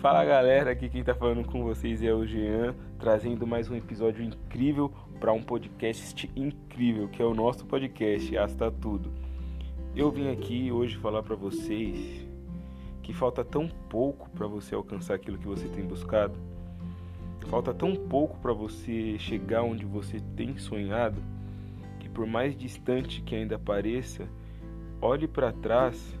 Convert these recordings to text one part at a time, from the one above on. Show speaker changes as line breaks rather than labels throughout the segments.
Fala galera, aqui quem tá falando com vocês é o Jean, trazendo mais um episódio incrível para um podcast incrível, que é o nosso podcast Asta Tudo. Eu vim aqui hoje falar para vocês que falta tão pouco para você alcançar aquilo que você tem buscado. Falta tão pouco para você chegar onde você tem sonhado, que por mais distante que ainda pareça, olhe para trás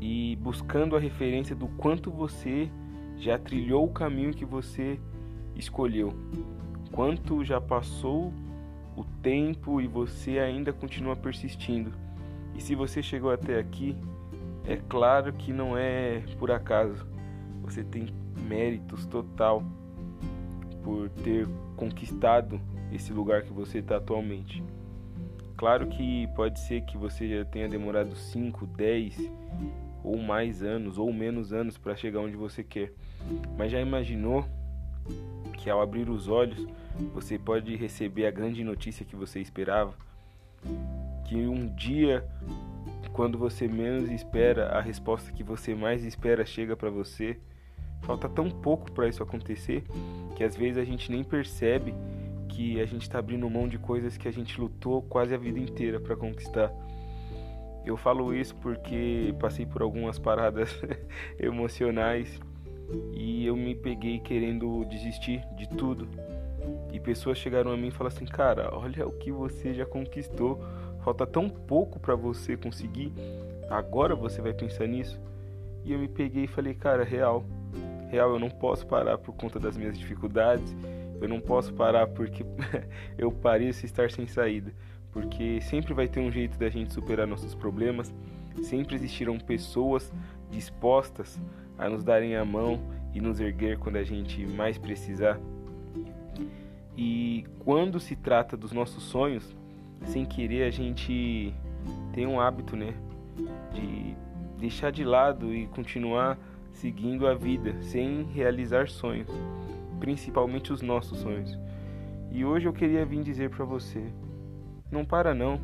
e buscando a referência do quanto você já trilhou o caminho que você escolheu, quanto já passou o tempo e você ainda continua persistindo. E se você chegou até aqui, é claro que não é por acaso. Você tem méritos total por ter conquistado esse lugar que você está atualmente. Claro que pode ser que você já tenha demorado 5, 10 ou mais anos ou menos anos para chegar onde você quer. Mas já imaginou que ao abrir os olhos você pode receber a grande notícia que você esperava? Que um dia, quando você menos espera, a resposta que você mais espera chega para você. Falta tão pouco para isso acontecer que às vezes a gente nem percebe que a gente está abrindo mão de coisas que a gente lutou quase a vida inteira para conquistar. Eu falo isso porque passei por algumas paradas emocionais e eu me peguei querendo desistir de tudo. E pessoas chegaram a mim e falaram assim: "Cara, olha o que você já conquistou. Falta tão pouco para você conseguir. Agora você vai pensar nisso?" E eu me peguei e falei: "Cara, real. Real, eu não posso parar por conta das minhas dificuldades eu não posso parar porque eu pareço estar sem saída, porque sempre vai ter um jeito da gente superar nossos problemas, sempre existirão pessoas dispostas a nos darem a mão e nos erguer quando a gente mais precisar. E quando se trata dos nossos sonhos, sem querer a gente tem um hábito, né, de deixar de lado e continuar seguindo a vida sem realizar sonhos principalmente os nossos sonhos. E hoje eu queria vir dizer para você: não para não.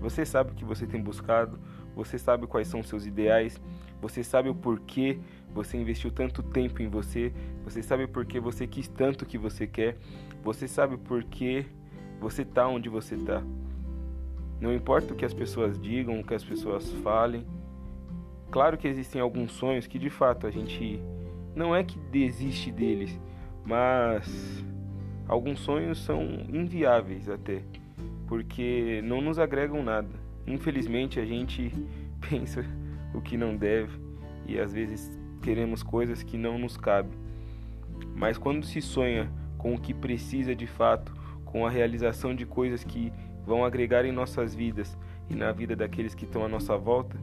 Você sabe o que você tem buscado, você sabe quais são seus ideais, você sabe o porquê você investiu tanto tempo em você, você sabe o porquê você quis tanto o que você quer, você sabe o porquê você tá onde você tá. Não importa o que as pessoas digam, o que as pessoas falem. Claro que existem alguns sonhos que de fato a gente não é que desiste deles, mas alguns sonhos são inviáveis até, porque não nos agregam nada. Infelizmente a gente pensa o que não deve e às vezes queremos coisas que não nos cabem. Mas quando se sonha com o que precisa de fato, com a realização de coisas que vão agregar em nossas vidas e na vida daqueles que estão à nossa volta,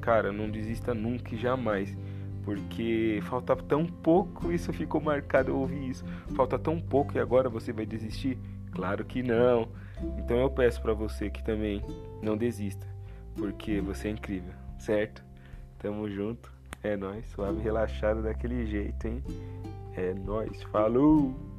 cara, não desista nunca e jamais porque falta tão pouco, isso ficou marcado, eu ouvi isso. Falta tão pouco e agora você vai desistir? Claro que não. Então eu peço para você que também não desista, porque você é incrível, certo? Tamo junto. É nós, suave relaxado daquele jeito, hein? É nós. Falou.